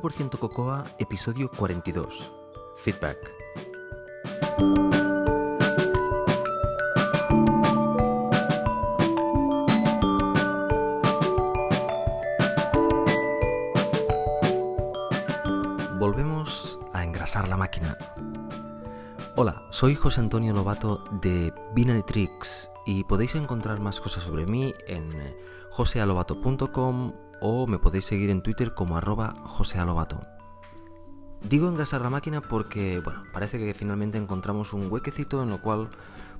85% Cocoa, episodio 42. Feedback. Volvemos a engrasar la máquina. Hola, soy José Antonio Lobato de Binary Tricks y podéis encontrar más cosas sobre mí en josealobato.com o me podéis seguir en Twitter como arroba josealobato. Digo engrasar la máquina porque, bueno, parece que finalmente encontramos un huequecito en lo cual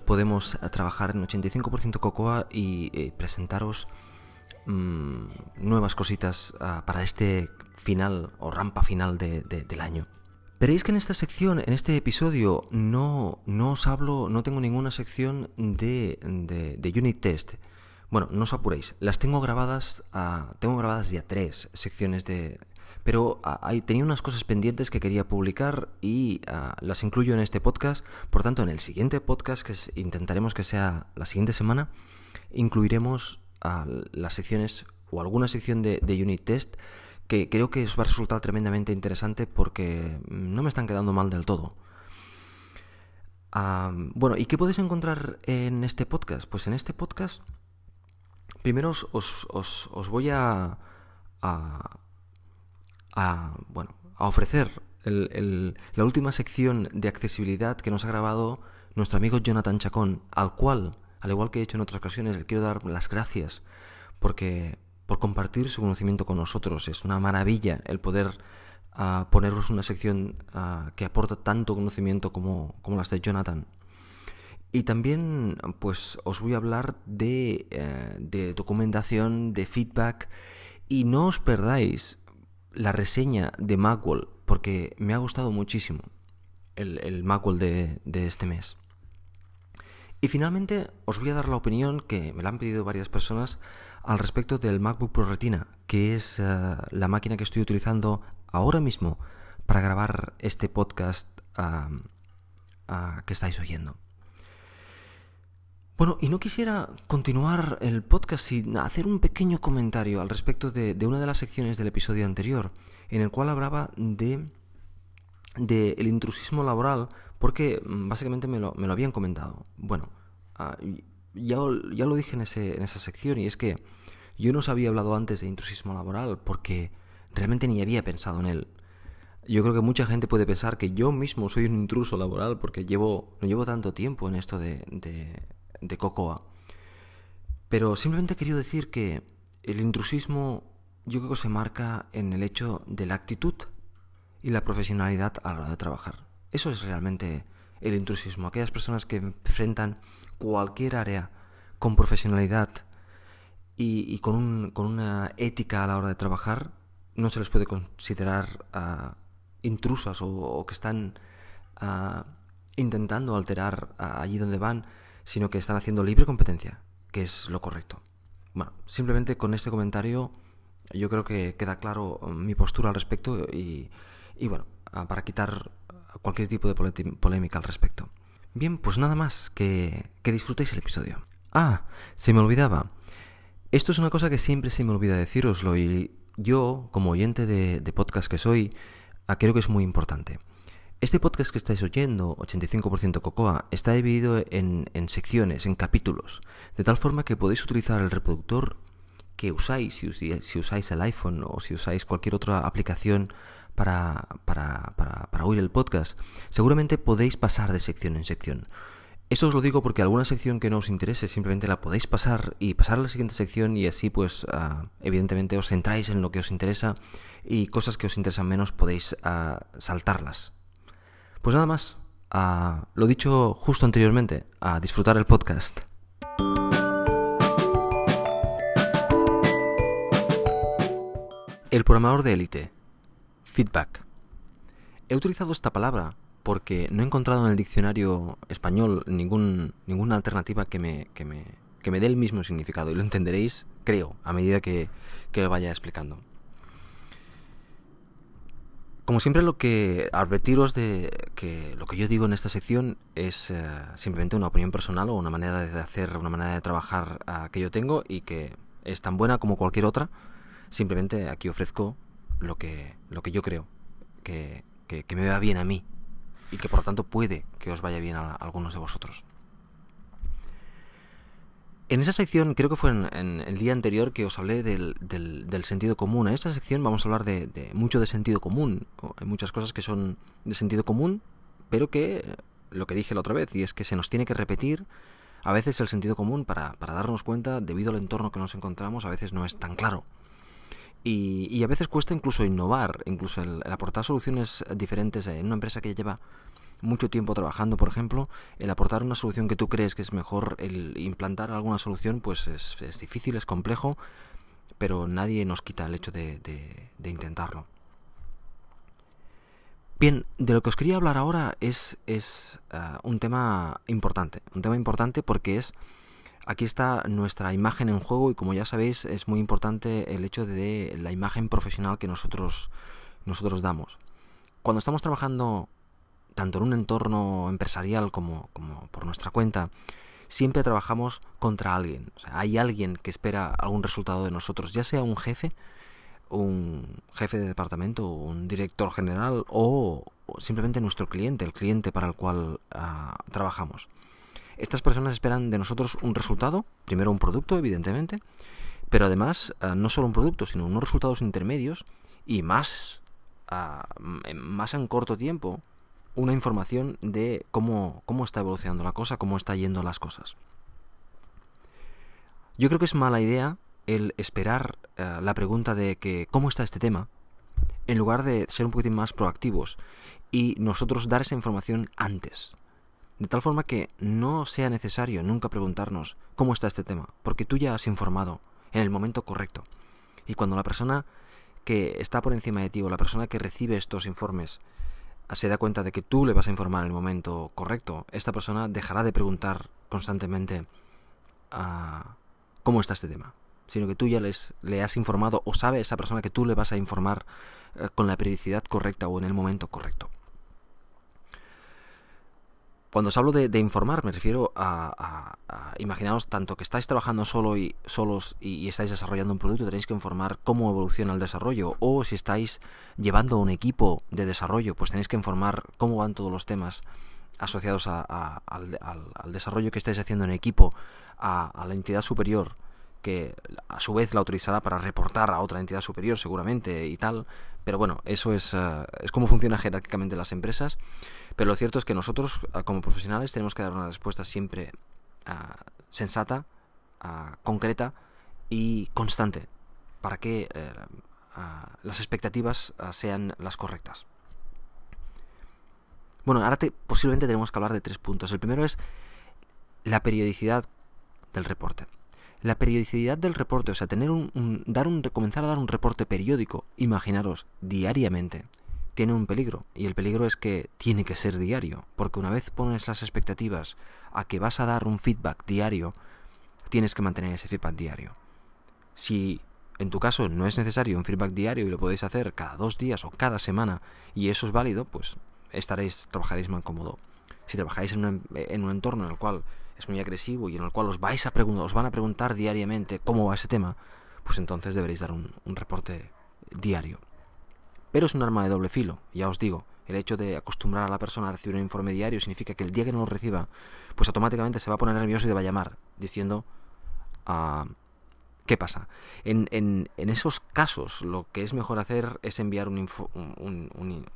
podemos trabajar en 85% Cocoa y eh, presentaros mmm, nuevas cositas uh, para este final o rampa final de, de, del año. Veréis que en esta sección, en este episodio, no, no os hablo, no tengo ninguna sección de, de, de unit test. Bueno, no os apuréis, las tengo grabadas, tengo grabadas ya tres secciones de... Pero tenía unas cosas pendientes que quería publicar y las incluyo en este podcast. Por tanto, en el siguiente podcast, que intentaremos que sea la siguiente semana, incluiremos las secciones o alguna sección de, unit test que creo que os va a resultar tremendamente interesante porque no me están quedando mal del todo. Bueno, ¿y qué podéis encontrar en este podcast? Pues en este podcast, primero os, os, os voy a, a, bueno, a ofrecer el, el, la última sección de accesibilidad que nos ha grabado nuestro amigo Jonathan Chacón, al cual, al igual que he hecho en otras ocasiones, le quiero dar las gracias porque por compartir su conocimiento con nosotros. Es una maravilla el poder uh, poneros una sección uh, que aporta tanto conocimiento como, como las de Jonathan. Y también, pues, os voy a hablar de, uh, de documentación, de feedback, y no os perdáis la reseña de Macwell, porque me ha gustado muchísimo el, el de, de este mes. Y finalmente os voy a dar la opinión que me la han pedido varias personas al respecto del MacBook Pro Retina, que es uh, la máquina que estoy utilizando ahora mismo para grabar este podcast que estáis oyendo. Bueno, y no quisiera continuar el podcast sin hacer un pequeño comentario al respecto de, de una de las secciones del episodio anterior, en el cual hablaba de, de el intrusismo laboral, porque básicamente me lo, me lo habían comentado. Bueno, ya, ya lo dije en, ese, en esa sección y es que yo no os había hablado antes de intrusismo laboral porque realmente ni había pensado en él. Yo creo que mucha gente puede pensar que yo mismo soy un intruso laboral porque llevo, no llevo tanto tiempo en esto de, de, de Cocoa. Pero simplemente quería decir que el intrusismo yo creo que se marca en el hecho de la actitud y la profesionalidad a la hora de trabajar. Eso es realmente el intrusismo. Aquellas personas que enfrentan cualquier área con profesionalidad y, con, un, con, una ética a la hora de trabajar, no se les puede considerar uh, intrusas o, que están uh, intentando alterar uh, allí donde van, sino que están haciendo libre competencia, que es lo correcto. Bueno, simplemente con este comentario yo creo que queda claro mi postura al respecto y, y bueno, para quitar cualquier tipo de polémica al respecto. Bien, pues nada más, que, disfrutéis el episodio. Ah, se me olvidaba. Esto es una cosa que siempre se me olvida deciroslo y yo, como oyente de, de podcast que soy, creo que es muy importante. Este podcast que estáis oyendo, 85% Cocoa, está dividido en, en, secciones, en capítulos, de tal forma que podéis utilizar el reproductor que usáis, si, usáis el iPhone o si usáis cualquier otra aplicación para, para, para, oír el podcast, seguramente podéis pasar de sección en sección. Eso os lo digo porque alguna sección que no os interese simplemente la podéis pasar y pasar a la siguiente sección y así pues uh, evidentemente os centráis en lo que os interesa y cosas que os interesan menos podéis uh, saltarlas. Pues nada más, uh, lo dicho justo anteriormente, a disfrutar el podcast. El programador de élite. Feedback. He utilizado esta palabra porque no he encontrado en el diccionario español ninguna alternativa que me, que, me, que me dé el mismo significado y lo entenderéis, creo, a medida que, que lo vaya explicando. Como siempre, lo que advertiros de que lo que yo digo en esta sección es uh, simplemente una opinión personal o una manera de hacer, una manera de trabajar uh, que yo tengo y que es tan buena como cualquier otra. Simplemente aquí ofrezco lo que, lo que yo creo que, que, me va bien a mí y que por lo tanto puede que os vaya bien a, algunos de vosotros. En esa sección, creo que fue en, el día anterior que os hablé del, del, sentido común. En esta sección vamos a hablar de, mucho de sentido común. Hay muchas cosas que son de sentido común, pero que, lo que dije la otra vez, y es que se nos tiene que repetir a veces el sentido común para, para darnos cuenta, debido al entorno que nos encontramos, a veces no es tan claro. Y, a veces cuesta incluso innovar, incluso el, aportar soluciones diferentes en una empresa que lleva mucho tiempo trabajando, por ejemplo, el aportar una solución que tú crees que es mejor, el implantar alguna solución, pues es, difícil, es complejo, pero nadie nos quita el hecho de, intentarlo. Bien, de lo que os quería hablar ahora es, es ah, un tema importante, un tema importante porque es Aquí está nuestra imagen en juego y como ya sabéis es muy importante el hecho de la imagen profesional que nosotros, nosotros damos. Cuando estamos trabajando tanto en un entorno empresarial como, como por nuestra cuenta, siempre trabajamos contra alguien. hay alguien que espera algún resultado de nosotros, ya sea un jefe, un jefe de departamento, un director general o, simplemente nuestro cliente, el cliente para el cual ah, trabajamos. Estas personas esperan de nosotros un resultado, primero un producto, evidentemente, pero además eh, no solo un producto, sino unos resultados intermedios y más, ah, más en corto tiempo, una información de cómo, cómo está evolucionando la cosa, cómo está yendo las cosas. Yo creo que es mala idea el esperar eh, la pregunta de que cómo está este tema, en lugar de ser un poquitín más proactivos y nosotros dar esa información antes. De tal forma que no sea necesario nunca preguntarnos cómo está este tema, porque tú ya has informado en el momento correcto. Y cuando la persona que está por encima de ti o la persona que recibe estos informes se da cuenta de que tú le vas a informar en el momento correcto, esta persona dejará de preguntar constantemente ah, cómo está este tema, sino que tú ya les, le has informado o sabe esa persona que tú le vas a informar eh, con la periodicidad correcta o en el momento correcto. Cuando os hablo de, informar, me refiero a, imaginaros tanto que estáis trabajando solo y solos y, estáis desarrollando un producto, tenéis que informar cómo evoluciona el desarrollo, o si estáis llevando un equipo de desarrollo, pues tenéis que informar cómo van todos los temas asociados al, al, desarrollo que estáis haciendo en equipo a, la entidad superior que a su vez la utilizará para reportar a otra entidad superior seguramente y tal. Pero bueno, eso es, uh, es como funciona jerárquicamente las empresas. Pero lo cierto es que nosotros uh, como profesionales tenemos que dar una respuesta siempre uh, sensata, concreta y constante para que eh, las expectativas sean las correctas. Bueno, ahora te, posiblemente tenemos que hablar de tres puntos. El primero es la periodicidad del reporte la periodicidad del reporte, o sea, tener un, dar un, comenzar a dar un reporte periódico, imaginaros, diariamente, tiene un peligro. Y el peligro es que tiene que ser diario, porque una vez pones las expectativas a que vas a dar un feedback diario, tienes que mantener ese feedback diario. Si en tu caso no es necesario un feedback diario y lo podéis hacer cada dos días o cada semana y eso es válido, pues estaréis, trabajaréis más cómodo. Si trabajáis en un, en un entorno en el cual es muy agresivo y en el cual os vais a preguntar, os van a preguntar diariamente cómo va ese tema, pues entonces deberéis dar un, reporte diario. Pero es un arma de doble filo, ya os digo. El hecho de acostumbrar a la persona a recibir un informe diario significa que el día que no lo reciba, pues automáticamente se va a poner nervioso y te va a llamar diciendo ah, ¿Qué pasa? En, en, esos casos lo que es mejor hacer es enviar un, un, un,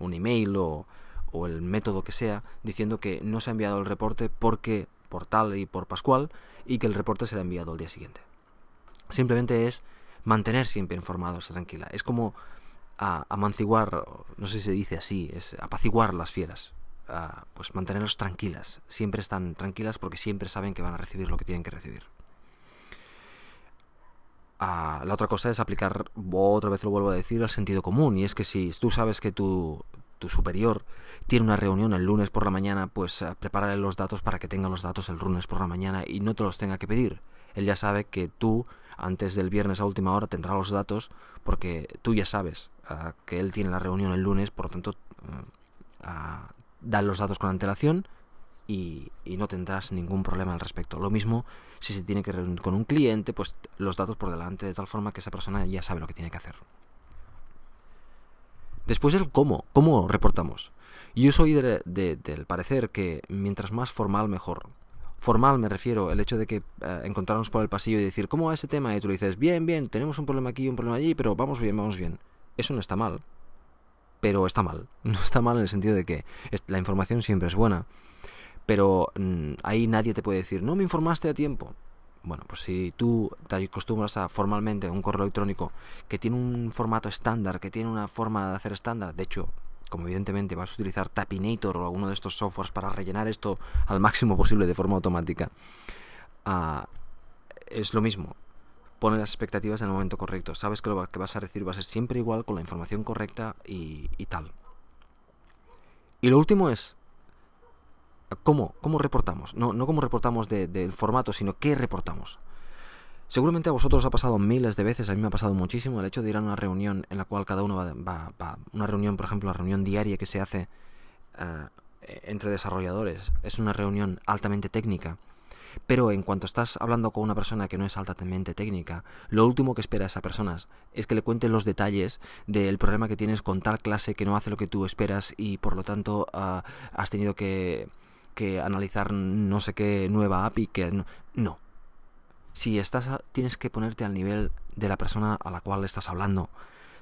un email o, o el método que sea diciendo que no se ha enviado el reporte porque por tal y por Pascual y que el reporte será enviado al día siguiente. Simplemente es mantener siempre informados, tranquila. Es como a, amanciguar, no sé si se dice así, es apaciguar las fieras. pues mantenerlos tranquilas. Siempre están tranquilas porque siempre saben que van a recibir lo que tienen que recibir. la otra cosa es aplicar, otra vez lo vuelvo a decir, el sentido común. Y es que si tú sabes que tu, tu superior tiene una reunión el lunes por la mañana, pues uh, prepárale los datos para que tenga los datos el lunes por la mañana y no te los tenga que pedir. Él ya sabe que tú, antes del viernes a última hora, tendrá los datos porque tú ya sabes ah, que él tiene la reunión el lunes, por lo tanto, uh, dan los datos con antelación y, no tendrás ningún problema al respecto. Lo mismo si se tiene que reunir con un cliente, pues los datos por delante, de tal forma que esa persona ya sabe lo que tiene que hacer. Después el cómo, cómo reportamos. Yo soy del parecer que mientras más formal mejor. Formal me refiero el hecho de que eh, encontrarnos por el pasillo y decir, ¿cómo va ese tema? Y tú le dices, bien, bien, tenemos un problema aquí, un problema allí, pero vamos bien, vamos bien. Eso no está mal. Pero está mal. No está mal en el sentido de que la información siempre es buena. Pero mm, ahí nadie te puede decir, no me informaste a tiempo. Bueno, pues si tú te acostumbras a formalmente un correo electrónico que tiene un formato estándar, que tiene una forma de hacer estándar, de hecho, como evidentemente vas a utilizar Tapinator o alguno de estos softwares para rellenar esto al máximo posible de forma automática, ah, es lo mismo. Pone las expectativas en el momento correcto. Sabes que lo que vas a recibir va a ser siempre igual, con la información correcta y, tal. Y lo último es, ¿cómo, cómo reportamos? No, no cómo reportamos del formato, sino qué reportamos. Seguramente a vosotros os ha pasado miles de veces, a mí me ha pasado muchísimo el hecho de ir a una reunión en la cual cada uno va, va, una reunión, por ejemplo, la reunión diaria que se hace eh, entre desarrolladores, es una reunión altamente técnica. Pero en cuanto estás hablando con una persona que no es altamente técnica, lo último que espera esa persona es que le cuentes los detalles del problema que tienes con tal clase que no hace lo que tú esperas y por lo tanto ah, has tenido que, que analizar no sé qué nueva API que no si estás tienes que ponerte al nivel de la persona a la cual estás hablando.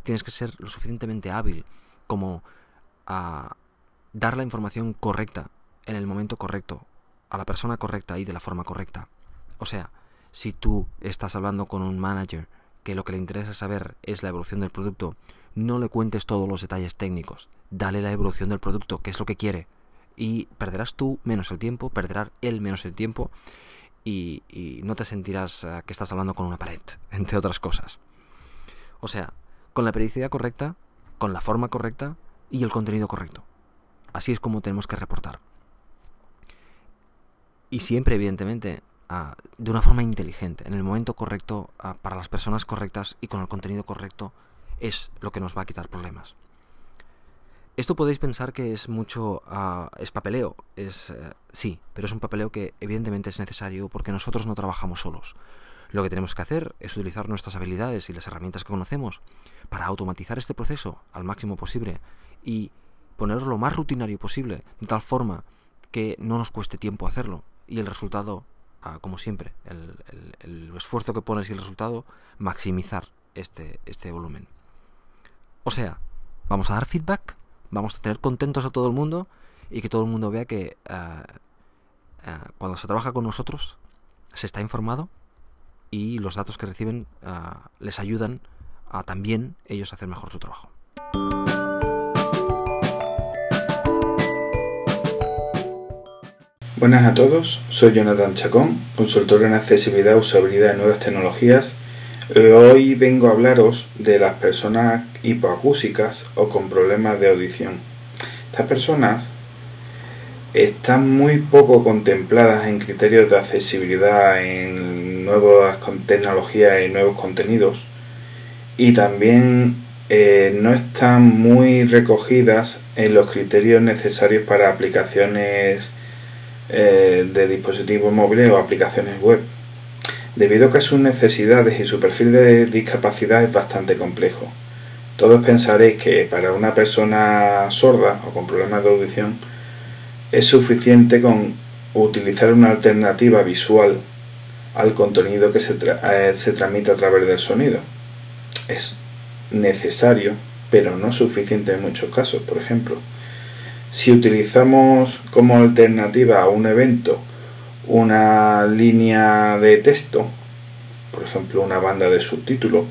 Tienes que ser lo suficientemente hábil como a dar la información correcta en el momento correcto, a la persona correcta y de la forma correcta. O sea, si tú estás hablando con un manager que lo que le interesa saber es la evolución del producto, no le cuentes todos los detalles técnicos, dale la evolución del producto, que es lo que quiere. Y perderás tú menos el tiempo, perderá él menos el tiempo y, no te sentirás eh, que estás hablando con una pared, entre otras cosas. O sea, con la periodicidad correcta, con la forma correcta y el contenido correcto. Así es como tenemos que reportar. Y siempre, evidentemente, de una forma inteligente, en el momento correcto, para las personas correctas y con el contenido correcto, es lo que nos va a quitar problemas. Esto podéis pensar que es mucho... Uh, es papeleo. Es, eh, sí, pero es un papeleo que evidentemente es necesario porque nosotros no trabajamos solos. Lo que tenemos que hacer es utilizar nuestras habilidades y las herramientas que conocemos para automatizar este proceso al máximo posible y ponerlo lo más rutinario posible, de tal forma que no nos cueste tiempo hacerlo. Y el resultado, uh, como siempre, el, el, esfuerzo que pones y el resultado, maximizar este, este volumen. O sea, vamos a dar feedback vamos a tener contentos a todo el mundo y que todo el mundo vea que eh, eh, cuando se trabaja con nosotros se está informado y los datos que reciben eh, les ayudan a también ellos hacer mejor su trabajo. Buenas a todos, soy Jonathan Chacón, consultor en accesibilidad, usabilidad y nuevas tecnologías Hoy vengo a hablaros de las personas hipoacúsicas o con problemas de audición. Estas personas están muy poco contempladas en criterios de accesibilidad en nuevas tecnologías y nuevos contenidos y también eh, no están muy recogidas en los criterios necesarios para aplicaciones eh, de dispositivos móviles o aplicaciones web debido a que sus necesidades y su perfil de discapacidad es bastante complejo. Todos pensaréis que para una persona sorda o con problemas de audición es suficiente con utilizar una alternativa visual al contenido que se, eh, se transmite a través del sonido. Es necesario, pero no suficiente en muchos casos. Por ejemplo, si utilizamos como alternativa a un evento una línea de texto, por ejemplo una banda de subtítulos,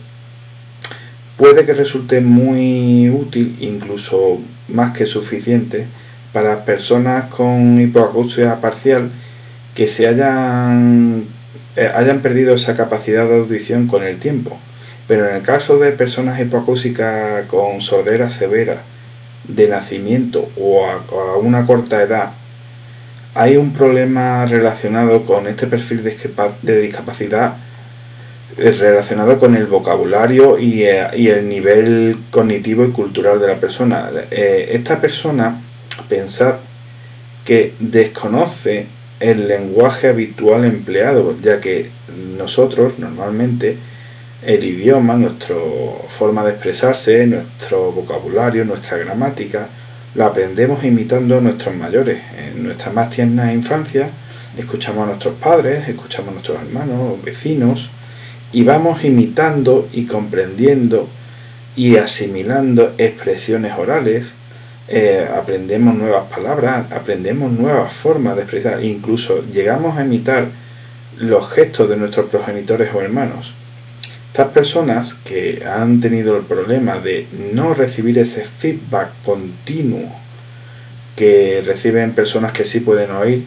puede que resulte muy útil, incluso más que suficiente, para personas con hipoacusia parcial que se hayan, eh, hayan perdido esa capacidad de audición con el tiempo. Pero en el caso de personas hipoacúsicas con sordera severa de nacimiento o a una corta edad, hay un problema relacionado con este perfil de discapacidad eh, relacionado con el vocabulario eh, y, el nivel cognitivo y cultural de la persona. Eh, esta persona, pensad que desconoce el lenguaje habitual empleado, ya que nosotros normalmente el idioma, nuestra forma de expresarse, nuestro vocabulario, nuestra gramática, lo aprendemos imitando a nuestros mayores. En nuestra más tierna infancia escuchamos a nuestros padres, escuchamos a nuestros hermanos, vecinos, y vamos imitando y comprendiendo y asimilando expresiones orales, eh, aprendemos nuevas palabras, aprendemos nuevas formas de expresar, incluso llegamos a imitar los gestos de nuestros progenitores o hermanos. Estas personas que han tenido el problema de no recibir ese feedback continuo que reciben personas que sí pueden oír,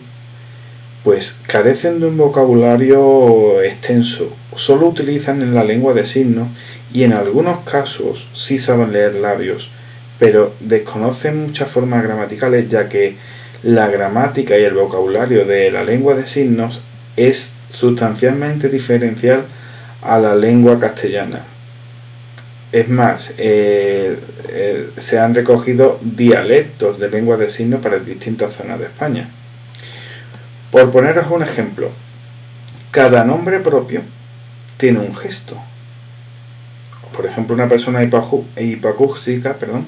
pues carecen de un vocabulario extenso, solo utilizan en la lengua de signos y en algunos casos sí saben leer labios, pero desconocen muchas formas gramaticales ya que la gramática y el vocabulario de la lengua de signos es sustancialmente diferencial a la lengua castellana. Es más, eh, eh, se han recogido dialectos de lengua de signos para distintas zonas de España. Por poneros un ejemplo, cada nombre propio tiene un gesto. Por ejemplo, una persona hipacústica, perdón,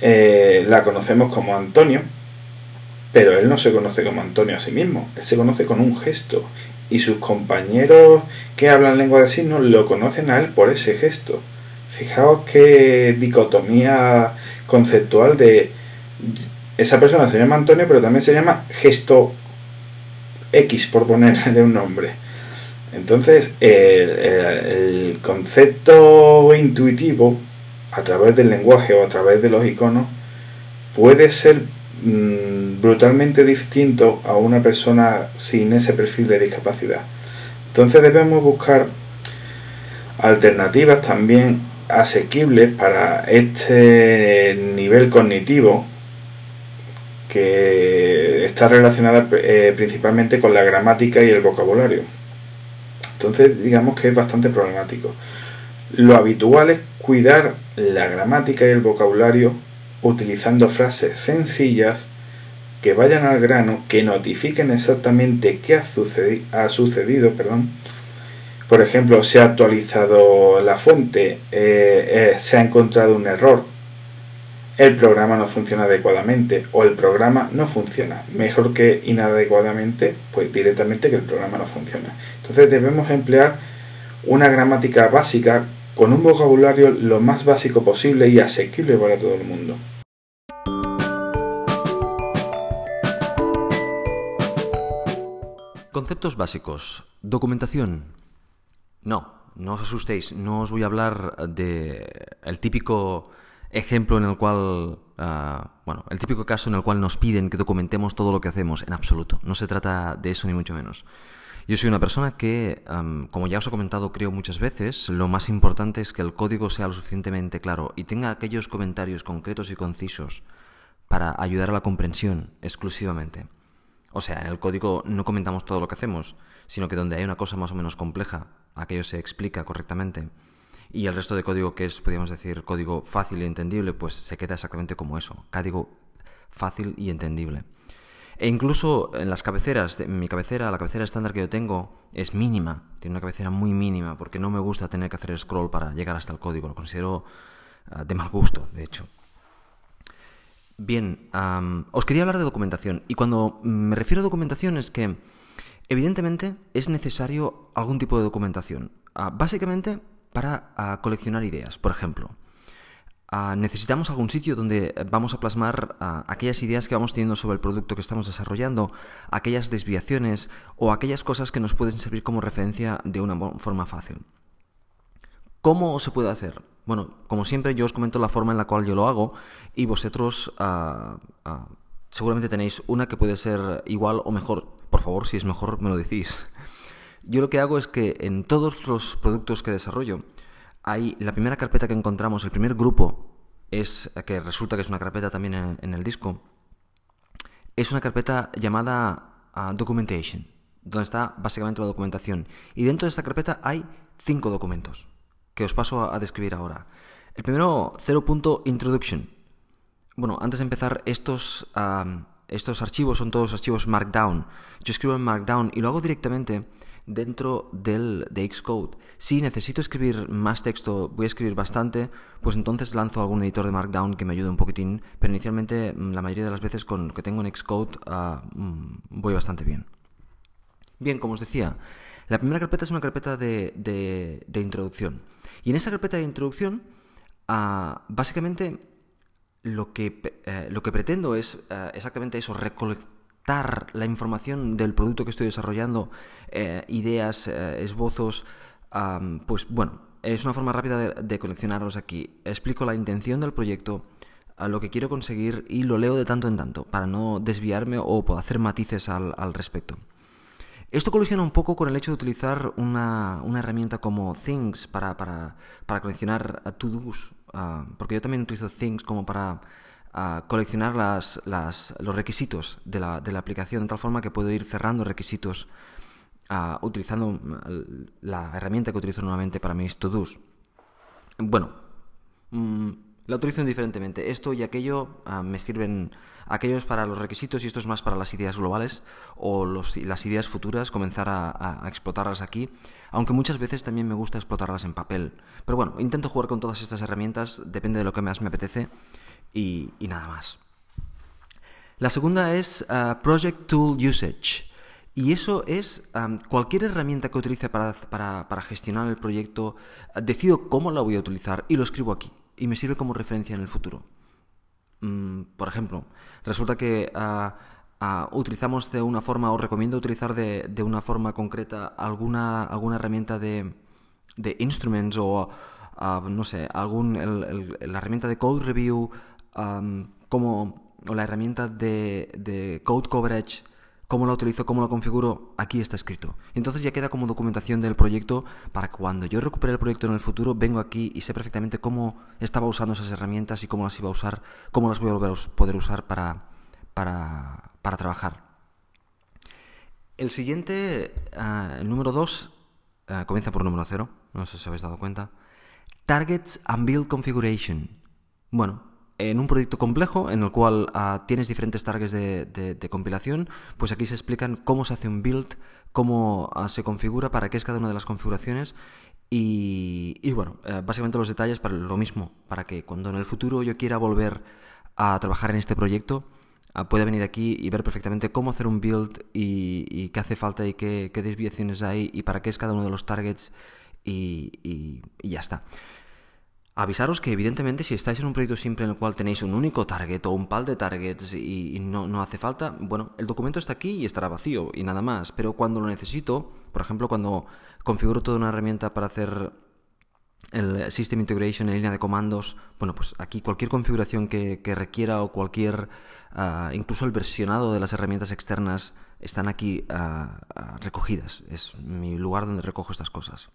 eh, la conocemos como Antonio, pero él no se conoce como Antonio a sí mismo, él se conoce con un gesto y sus compañeros que hablan lengua de signos lo conocen a él por ese gesto. Fijaos qué dicotomía conceptual de esa persona se llama Antonio, pero también se llama gesto X, por ponerle un nombre. Entonces, el, concepto intuitivo, a través del lenguaje o a través de los iconos, puede ser Mm, brutalmente distinto a una persona sin ese perfil de discapacidad. Entonces debemos buscar alternativas también asequibles para este nivel cognitivo que está relacionada eh, principalmente con la gramática y el vocabulario. Entonces digamos que es bastante problemático. Lo habitual es cuidar la gramática y el vocabulario utilizando frases sencillas que vayan al grano, que notifiquen exactamente qué ha, sucedido. Perdón. Por ejemplo, se ha actualizado la fuente, eh, eh, se ha encontrado un error, el programa no funciona adecuadamente o el programa no funciona. Mejor que inadecuadamente, pues directamente que el programa no funciona. Entonces debemos emplear una gramática básica con un vocabulario lo más básico posible y asequible para todo el mundo. Conceptos básicos. Documentación. No, no os asustéis, no os voy a hablar de el típico ejemplo en el cual, ah, bueno, el típico caso en el cual nos piden que documentemos todo lo que hacemos, en absoluto. No se trata de eso ni mucho menos. Yo soy una persona que, como ya os he comentado creo muchas veces, lo más importante es que el código sea lo suficientemente claro y tenga aquellos comentarios concretos y concisos para ayudar a la comprensión exclusivamente. O sea, en el código no comentamos todo lo que hacemos, sino que donde hay una cosa más o menos compleja, aquello se explica correctamente. Y el resto de código que es, podríamos decir, código fácil y entendible, pues se queda exactamente como eso, código fácil y entendible. E incluso en las cabeceras, mi cabecera, la cabecera estándar que yo tengo, es mínima, tiene una cabecera muy mínima, porque no me gusta tener que hacer scroll para llegar hasta el código, lo considero ah, de mal gusto, de hecho. Bien, os quería hablar de documentación. Y cuando me refiero a documentación es que, evidentemente, es necesario algún tipo de documentación. Ah, básicamente para ah, coleccionar ideas, por ejemplo. Ah, necesitamos algún sitio donde vamos a plasmar aquellas ideas que vamos teniendo sobre el producto que estamos desarrollando, aquellas desviaciones o aquellas cosas que nos pueden servir como referencia de una forma fácil. ¿Cómo se puede hacer? Bueno, como siempre yo os comento la forma en la cual yo lo hago y vosotros ah, ah, seguramente tenéis una que puede ser igual o mejor. Por favor, si es mejor, me lo decís. Yo lo que hago es que en todos los productos que desarrollo, hay la primera carpeta que encontramos, el primer grupo, es que resulta que es una carpeta también en, el disco, es una carpeta llamada ah, Documentation, donde está básicamente la documentación. Y dentro de esta carpeta hay cinco documentos que os paso a, describir ahora. El primero, 0.introduction. Bueno, antes de empezar, estos, estos archivos son todos archivos Markdown. Yo escribo en Markdown y lo hago directamente dentro del, de Xcode. Si necesito escribir más texto, voy a escribir bastante, pues entonces lanzo algún editor de Markdown que me ayude un poquitín, pero inicialmente mm, la mayoría de las veces con lo que tengo en Xcode ah, mm, voy bastante bien. Bien, como os decía, la primera carpeta es una carpeta de, de, introducción. Y en esa carpeta de introducción, ah, básicamente lo que, eh, lo que pretendo es eh, exactamente eso, recolectar la información del producto que estoy desarrollando, eh, ideas, esbozos, pues bueno, es una forma rápida de, de, aquí. Explico la intención del proyecto, lo que quiero conseguir y lo leo de tanto en tanto para no desviarme o hacer matices al respecto. Esto colisiona un poco con el hecho de utilizar una, herramienta como Things para, para, para coleccionar to-dos, ah, porque yo también utilizo Things como para ah, coleccionar las, las, los requisitos de la, de la, aplicación, de tal forma que puedo ir cerrando requisitos ah, utilizando la herramienta que utilizo normalmente para mis to-dos. Bueno, mm, la utilizo indiferentemente. Esto y aquello me sirven aquellos para los requisitos y esto es más para las ideas globales o las ideas futuras, comenzar a, explotarlas aquí, aunque muchas veces también me gusta explotarlas en papel. Pero bueno, intento jugar con todas estas herramientas, depende de lo que más me apetece y, nada más. La segunda es uh, Project Tool Usage. Y eso es cualquier herramienta que utilice para, para, gestionar el proyecto, decido cómo la voy a utilizar y lo escribo aquí. Y me sirve como referencia en el futuro. Mm, por ejemplo, resulta que ah, ah, utilizamos de una forma, o recomiendo utilizar de, una forma concreta alguna, alguna herramienta de, instruments o, ah, no sé, algún, la herramienta de code review, como, o la herramienta de code coverage cómo lo utilizo, cómo lo configuro, aquí está escrito. Entonces ya queda como documentación del proyecto para cuando yo recupere el proyecto en el futuro, vengo aquí y sé perfectamente cómo estaba usando esas herramientas y cómo las iba a usar, cómo las voy a volver a poder usar para, para, para trabajar. El siguiente, ah, el número 2, ah, comienza por número 0, no sé si habéis dado cuenta. Targets and Build Configuration. Bueno, en un proyecto complejo en el cual ah, tienes diferentes targets de, compilación, pues aquí se explican cómo se hace un build, cómo ah, se configura, para qué es cada una de las configuraciones y, bueno, eh, básicamente los detalles para lo mismo, para que cuando en el futuro yo quiera volver a trabajar en este proyecto, ah, pueda venir aquí y ver perfectamente cómo hacer un build y, qué hace falta y qué, desviaciones hay y para qué es cada uno de los targets y ya está. Avisaros que evidentemente si estáis en un proyecto simple en el cual tenéis un único target o un par de targets y, no, no, hace falta, bueno, el documento está aquí y estará vacío y nada más. Pero cuando lo necesito, por ejemplo, cuando configuro toda una herramienta para hacer el System Integration en línea de comandos, bueno, pues aquí cualquier configuración que, requiera o cualquier, ah, incluso el versionado de las herramientas externas están aquí ah, ah, recogidas. Es mi lugar donde recojo estas cosas.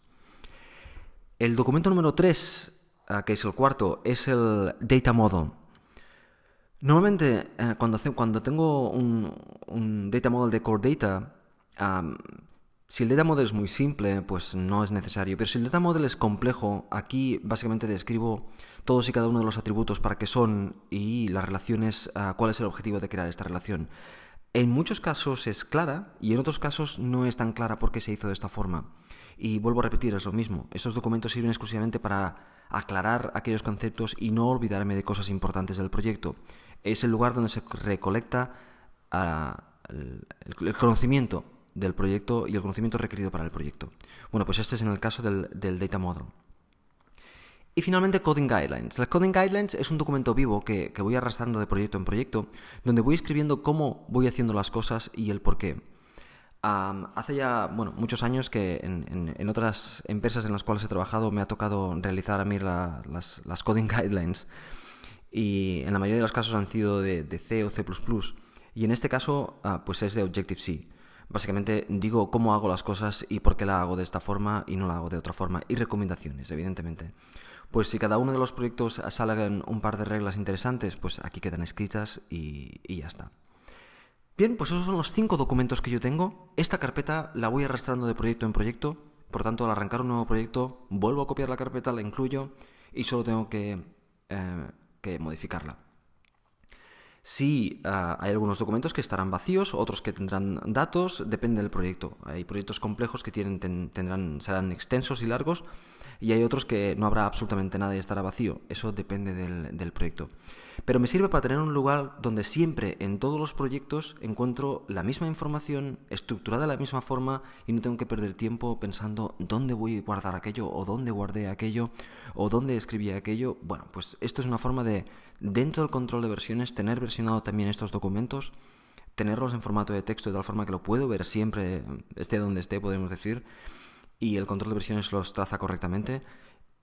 El documento número 3 Ah, que es el cuarto, es el Data Model. Normalmente, eh, cuando, cuando tengo un, Data Model de Core Data, si el Data Model es muy simple, pues no es necesario. Pero si el Data Model es complejo, aquí básicamente describo todos y cada uno de los atributos para qué son y las relaciones, ah, cuál es el objetivo de crear esta relación. En muchos casos es clara y en otros casos no es tan clara porque se hizo de esta forma. Y vuelvo a repetir, es lo mismo. Estos documentos sirven exclusivamente para aclarar aquellos conceptos y no olvidarme de cosas importantes del proyecto. Es el lugar donde se recolecta ah, el, conocimiento del proyecto y el conocimiento requerido para el proyecto. Bueno, pues este es en el caso del, Data Model. Y finalmente Coding Guidelines. El Coding Guidelines es un documento vivo que, voy arrastrando de proyecto en proyecto, donde voy escribiendo cómo voy haciendo las cosas y el por qué hace ya bueno, muchos años que en, otras empresas en las cuales he trabajado me ha tocado realizar a mí las, coding guidelines y en la mayoría de los casos han sido de, C o C++. Y en este caso ah, pues es de Objective-C. Básicamente digo cómo hago las cosas y por qué la hago de esta forma y no la hago de otra forma. Y recomendaciones, evidentemente. Pues si cada uno de los proyectos salgan un par de reglas interesantes, pues aquí quedan escritas y ya está. Bien, pues esos son los cinco documentos que yo tengo. Esta carpeta la voy arrastrando de proyecto en proyecto. Por tanto, al arrancar un nuevo proyecto, vuelvo a copiar la carpeta, la incluyo y solo tengo que, eh, modificarla. Sí, ah, hay algunos documentos que estarán vacíos, otros que tendrán datos, depende del proyecto. Hay proyectos complejos que tendrán, serán extensos y largos y hay otros que no habrá absolutamente nada y estará vacío. Eso depende del, del proyecto. Pero me sirve para tener un lugar donde siempre en todos los proyectos encuentro la misma información estructurada de la misma forma y no tengo que perder tiempo pensando dónde voy a guardar aquello o dónde guardé aquello o dónde escribí aquello. Bueno, pues esto es una forma de, dentro del control de versiones, tener versionado también estos documentos tenerlos en formato de texto de tal forma que lo puedo ver siempre, esté donde esté, podemos decir, y el control de versiones los traza correctamente.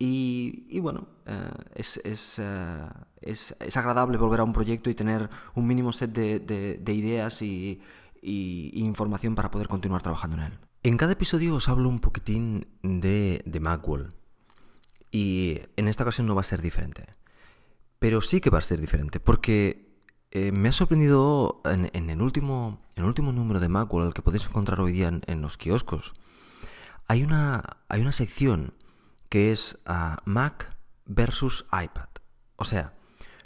Y, bueno, eh, es, eh, es, es, agradable volver a un proyecto y tener un mínimo set de, de, ideas y, y, información para poder continuar trabajando en él. En cada episodio os hablo un poquitín de, de Macworld. Y en esta ocasión no va a ser diferente. Pero sí que va a ser diferente, porque eh, me ha sorprendido en, en, el último, en el último número de Macworld, el que podéis encontrar hoy día en, en los kioscos, hay una, hay una sección que es ah, Mac versus iPad. O sea,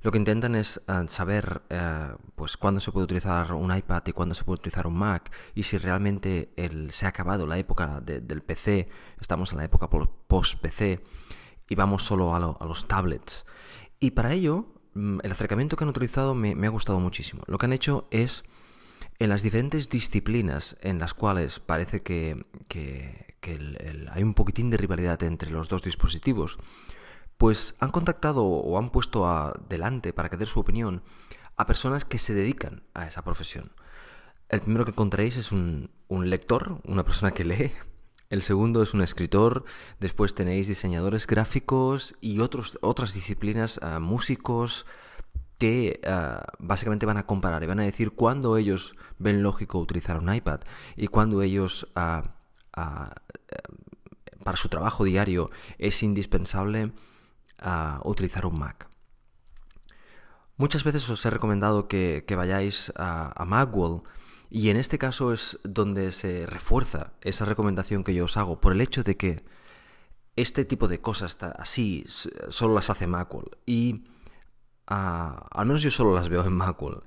lo que intentan es ah, saber eh, pues cuándo se puede utilizar un iPad y cuándo se puede utilizar un Mac y si realmente se ha acabado la época del PC, estamos en la época post-PC y vamos solo a, los tablets. Y para ello, mm, el acercamiento que han utilizado me ha gustado muchísimo. Lo que han hecho es en las diferentes disciplinas en las cuales parece que, hay un poquitín de rivalidad entre los dos dispositivos, pues han contactado o han puesto adelante para que dé su opinión a personas que se dedican a esa profesión. El primero que encontraréis es un, lector, una persona que lee. El segundo es un escritor. Después tenéis diseñadores gráficos y otros, otras disciplinas, ah, músicos, que ah, básicamente van a comparar y van a decir cuándo ellos ven lógico utilizar un iPad y cuándo ellos ah, ah, eh, para su trabajo diario es indispensable utilizar un Mac. Muchas veces os he recomendado que, vayáis a, a Macworld y en este caso es donde se refuerza esa recomendación que yo os hago por el hecho de que este tipo de cosas así solo las hace Macworld y al menos yo solo las veo en Macworld.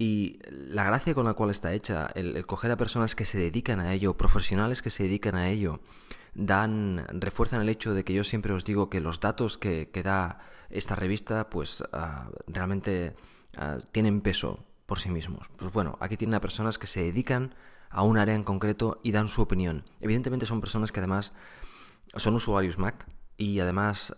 Y la gracia con la cual está hecha, el, coger a personas que se dedican a ello, profesionales que se dedican a ello, dan, refuerzan el hecho de que yo siempre os digo que los datos que, da esta revista, pues ah, realmente ah, tienen peso por sí mismos. Pues bueno, aquí tienen a personas que se dedican a un área en concreto y dan su opinión. Evidentemente son personas que además son usuarios Mac y además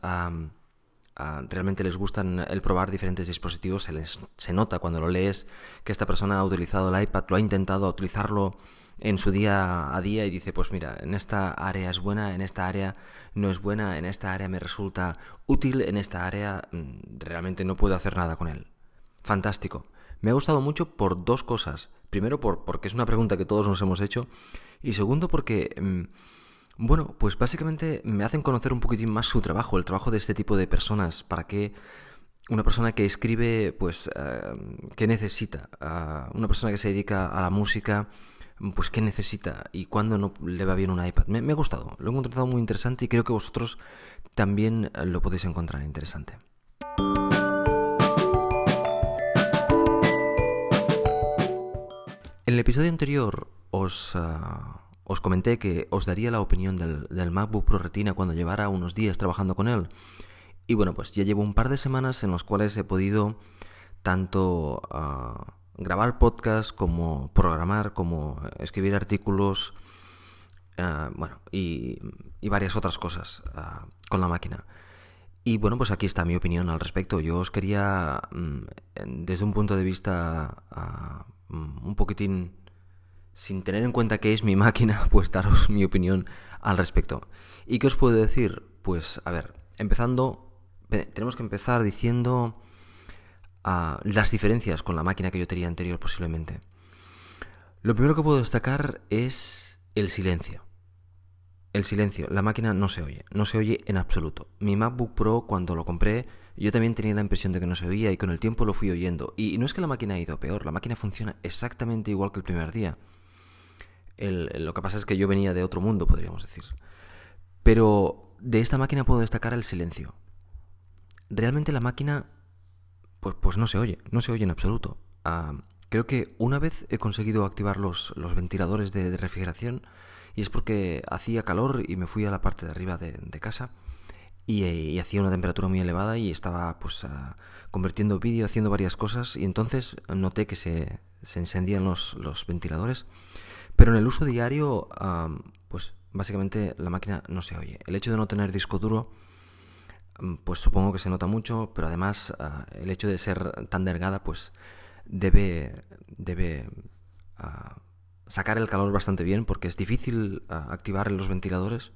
realmente les gustan el probar diferentes dispositivos, se, les, se nota cuando lo lees que esta persona ha utilizado el iPad, lo ha intentado utilizarlo en su día a día y dice, pues mira, en esta área es buena, en esta área no es buena, en esta área me resulta útil, en esta área mm, realmente no puedo hacer nada con él. Fantástico. Me ha gustado mucho por dos cosas. Primero, por, porque es una pregunta que todos nos hemos hecho. Y segundo, porque... Mm, bueno, pues básicamente me hacen conocer un poquitín más su trabajo, el trabajo de este tipo de personas, para que una persona que escribe, pues, uh, ¿qué necesita? Una persona que se dedica a la música, pues, ¿qué necesita? Y cuándo no le va bien un iPad. Me, me ha gustado, lo he encontrado muy interesante y creo que vosotros también lo podéis encontrar interesante. En el episodio anterior os... Uh, os comenté que os daría la opinión del, MacBook Pro Retina cuando llevara unos días trabajando con él. Y bueno, pues ya llevo un par de semanas en los cuales he podido tanto ah, grabar podcast como programar, como escribir artículos, ah, bueno, y, varias otras cosas ah, con la máquina. Y bueno, pues aquí está mi opinión al respecto. Yo os quería, mm, desde un punto de vista mm, un poquitín sin tener en cuenta que es mi máquina, pues daros mi opinión al respecto. ¿Y qué os puedo decir? Pues, a ver, empezando, tenemos que empezar diciendo ah, las diferencias con la máquina que yo tenía anterior posiblemente. Lo primero que puedo destacar es el silencio. El silencio, la máquina no se oye, no se oye en absoluto. Mi MacBook Pro cuando lo compré, yo también tenía la impresión de que no se oía y con el tiempo lo fui oyendo. Y no es que la máquina ha ido peor, la máquina funciona exactamente igual que el primer día lo que pasa es que yo venía de otro mundo, podríamos decir. Pero de esta máquina puedo destacar el silencio. Realmente la máquina pues, pues no se oye, no se oye en absoluto. Ah, creo que una vez he conseguido activar los, los ventiladores de, refrigeración y es porque hacía calor y me fui a la parte de arriba de, casa y, hacía una temperatura muy elevada y estaba pues ah, convirtiendo vídeo, haciendo varias cosas y entonces noté que se, se encendían los, los, ventiladores. Pero en el uso diario, pues básicamente la máquina no se oye. El hecho de no tener disco duro pues supongo que se nota mucho, pero además ah, el hecho de ser tan delgada, pues debe, debe ah, sacar el calor bastante bien, porque es difícil ah, activar los ventiladores.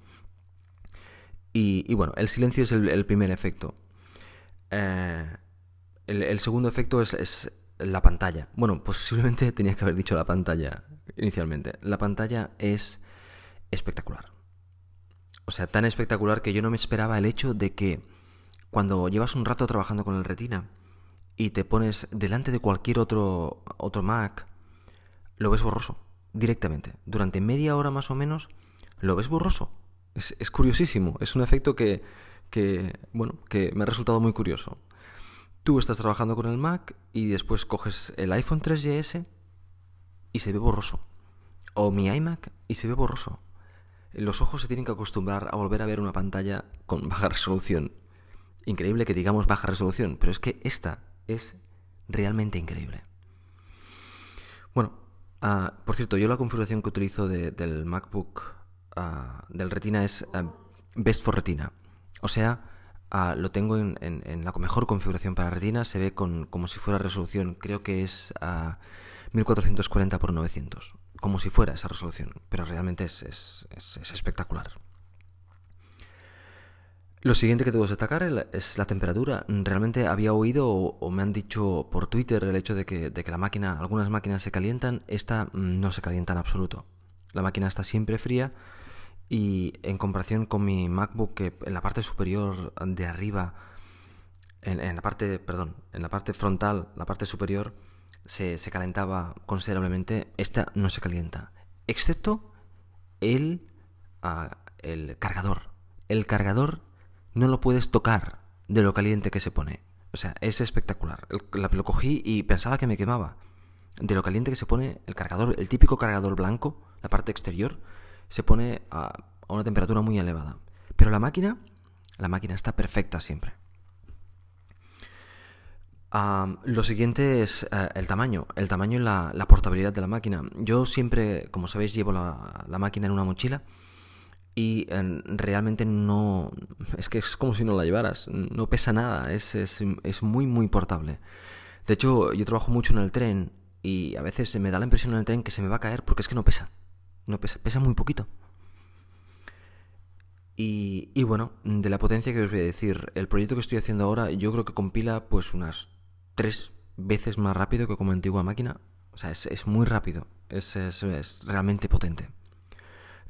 Y, bueno, el silencio es el, primer efecto. Eh, el, segundo efecto es la pantalla. Bueno, posiblemente tenía que haber dicho la pantalla inicialmente. La pantalla es espectacular. O sea, tan espectacular que yo no me esperaba el hecho de que cuando llevas un rato trabajando con el retina y te pones delante de cualquier otro, otro Mac, lo ves borroso, directamente. Durante media hora más o menos, lo ves borroso. Es, curiosísimo, es un efecto que, que, bueno, que me ha resultado muy curioso. Tú estás trabajando con el Mac y después coges el iPhone 3GS y se ve borroso. O mi iMac y se ve borroso. Los ojos se tienen que acostumbrar a volver a ver una pantalla con baja resolución increíble que digamos baja resolución, pero es que esta es realmente increíble. Bueno, ah, por cierto, yo la configuración que utilizo del MacBook ah, del Retina es ah, Best for Retina. O sea, lo tengo en, la mejor configuración para Retina, se ve como si fuera resolución, creo que es 1440 x 900, como si fuera esa resolución, pero realmente es espectacular. Lo siguiente que debo destacar es la temperatura. Realmente había oído o, me han dicho por Twitter el hecho de que, la máquina, algunas máquinas se calientan, esta mm, no se calienta en absoluto. La máquina está siempre fría y en comparación con mi MacBook que en la parte superior de arriba, en, la parte, perdón, en la parte frontal, la parte superior, se, calentaba considerablemente, esta no se calienta, excepto el, ah, el cargador. El cargador no lo puedes tocar de lo caliente que se pone. O sea, es espectacular. Lo cogí y pensaba que me quemaba. De lo caliente que se pone el cargador, el típico cargador blanco, la parte exterior, se pone a, una temperatura muy elevada. Pero la máquina, la máquina está perfecta siempre. lo siguiente es eh, el tamaño, el tamaño y la, portabilidad de la máquina. Yo siempre, como sabéis, llevo la máquina en una mochila y realmente no... Es que es como si no la llevaras, no pesa nada, es, es, muy, muy portable. De hecho, yo trabajo mucho en el tren y a veces me da la impresión en el tren que se me va a caer porque es que no pesa, no pesa, pesa muy poquito. Y, y bueno, de la potencia que os voy a decir, el proyecto que estoy haciendo ahora yo creo que compila pues unas tres veces más rápido que como antigua máquina. O sea, es, es muy rápido, es, es realmente potente.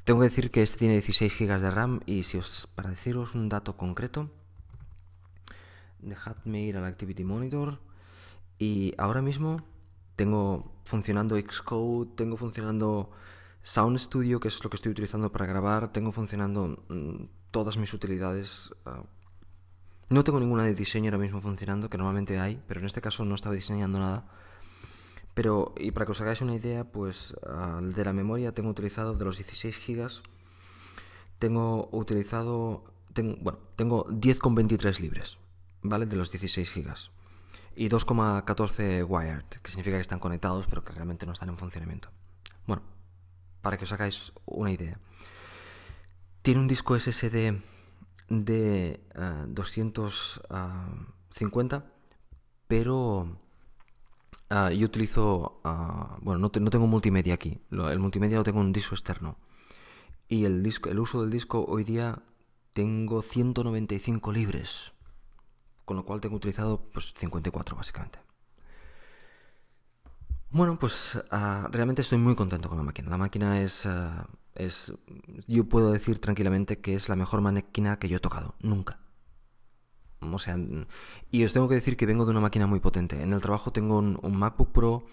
Tengo que decir que este tiene 16 GB de RAM y si os para deciros un dato concreto, dejadme ir al Activity Monitor y ahora mismo tengo funcionando Xcode, tengo funcionando Sound Studio, que es lo que estoy utilizando para grabar, tengo funcionando mm, todas mis utilidades. Ah, no tengo ninguna de diseño ahora mismo funcionando, que normalmente hay, pero en este caso no estaba diseñando nada. Pero, y para que os hagáis una idea, pues de la memoria tengo utilizado de los 16 gigas, tengo utilizado, tengo, bueno, tengo 10,23 libres, ¿vale? De los 16 gigas. Y 2,14 wired, que significa que están conectados, pero que realmente no están en funcionamiento. Para que os hagáis una idea. Tiene un disco SSD de 250, pero Ah, yo utilizo, uh, bueno, no, no, tengo multimedia aquí, el multimedia lo tengo en un disco externo. Y el, disco, el uso del disco hoy día tengo 195 libres, con lo cual tengo utilizado pues 54 básicamente. Bueno, pues uh, realmente estoy muy contento con la máquina. La máquina es, es, yo puedo decir tranquilamente que es la mejor máquina que yo he tocado, nunca. O sea, y os tengo que decir que vengo de una máquina muy potente. En el trabajo tengo un, MacBook Pro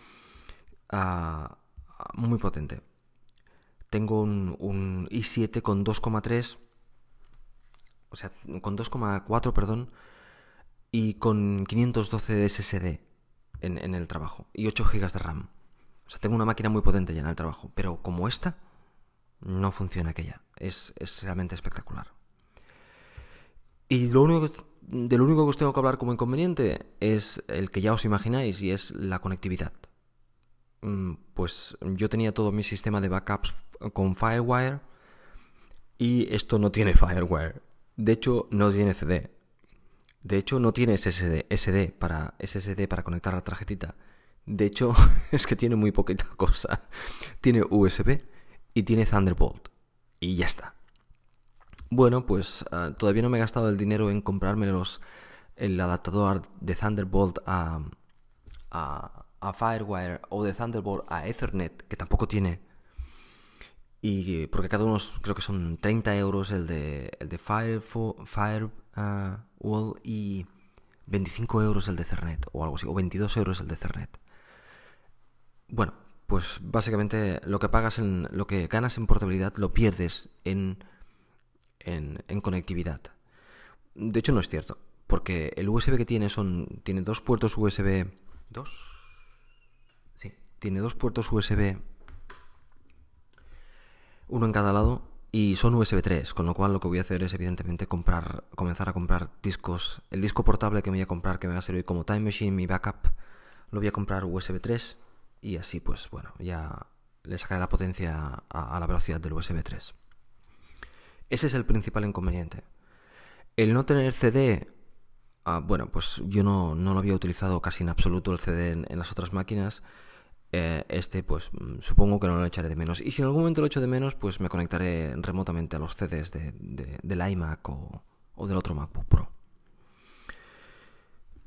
ah, muy potente. Tengo un, i7 con 2,3, o sea, con 2,4, perdón. y con 512 de SSD en, el trabajo y 8 GB de RAM. O sea, tengo una máquina muy potente ya en el trabajo, pero como esta, no funciona aquella. Es, es realmente espectacular. Y lo único que, de lo único que os tengo que hablar como inconveniente es el que ya os imagináis y es la conectividad. Mm, pues yo tenía todo mi sistema de backups con Firewire y esto no tiene Firewire. De hecho, no tiene CD. De hecho, no tiene SSD, SD para, SSD para conectar la tarjetita. De hecho, es que tiene muy poquita cosa. Tiene USB y tiene Thunderbolt. Y ya está. Bueno, pues ah, todavía no me he gastado el dinero en comprarme los, el adaptador de Thunderbolt a, a, Firewire o de Thunderbolt a Ethernet, que tampoco tiene. Y porque cada uno creo que son 30 euros el de, el de Firewall Fire, ah, y 25 euros el de Ethernet o algo así, o 22 euros el de Ethernet. Bueno, pues básicamente lo que pagas en lo que ganas en portabilidad lo pierdes en en, conectividad. De hecho, no es cierto, porque el USB que tiene son tiene dos puertos USB. ¿Dos? Sí, tiene dos puertos USB, uno en cada lado, y son USB 3, con lo cual lo que voy a hacer es evidentemente comprar, comenzar a comprar discos. El disco portable que me voy a comprar, que me va a servir como Time Machine, mi backup, lo voy a comprar USB 3 y así pues bueno, ya le sacaré la potencia a la velocidad del USB 3. Ese es el principal inconveniente. El no tener CD, ah, bueno, pues yo no, lo había utilizado casi en absoluto el CD en, las otras máquinas. Eh, este, pues mm, supongo que no lo echaré de menos. Y si en algún momento lo echo de menos, pues me conectaré remotamente a los CDs de, del iMac o, del otro MacBook Pro.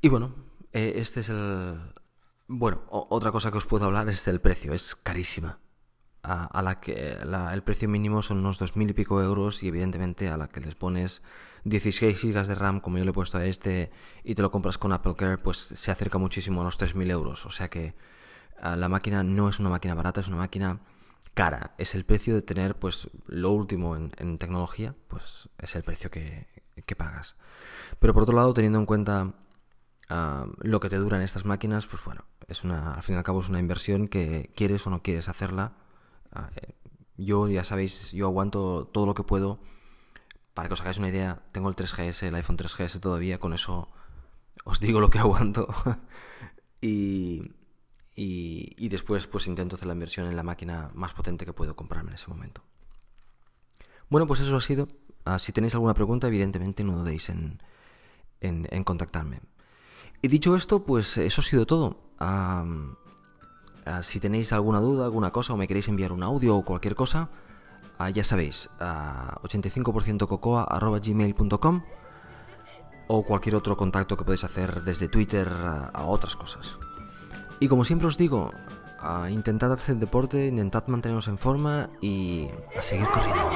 Y bueno, eh, este es el... Bueno, otra cosa que os puedo hablar es el precio, es carísima a, la que el precio mínimo son unos dos mil y pico euros y evidentemente a la que les pones 16 GB de RAM como yo le he puesto a este y te lo compras con Apple Care pues se acerca muchísimo a los 3.000 euros o sea que la máquina no es una máquina barata es una máquina cara es el precio de tener pues lo último en, tecnología pues es el precio que, pagas pero por otro lado teniendo en cuenta ah, lo que te duran estas máquinas pues bueno es una al fin y al cabo es una inversión que quieres o no quieres hacerla Ah, eh, yo, ya sabéis, yo aguanto todo lo que puedo. Para que os hagáis una idea, tengo el 3GS, el iPhone 3GS todavía, con eso os digo lo que aguanto. y, y, después pues intento hacer la inversión en la máquina más potente que puedo comprarme en ese momento. Bueno, pues eso ha sido. Ah, si tenéis alguna pregunta, evidentemente no dudéis en, en, contactarme. Y dicho esto, pues eso ha sido todo. Ah, si tenéis alguna duda, alguna cosa o me queréis enviar un audio o cualquier cosa, ah, ya sabéis, 85%cocoa.gmail.com o cualquier otro contacto que podéis hacer desde Twitter a otras cosas. Y como siempre os digo, intentad hacer deporte, intentad manteneros en forma y a seguir corriendo.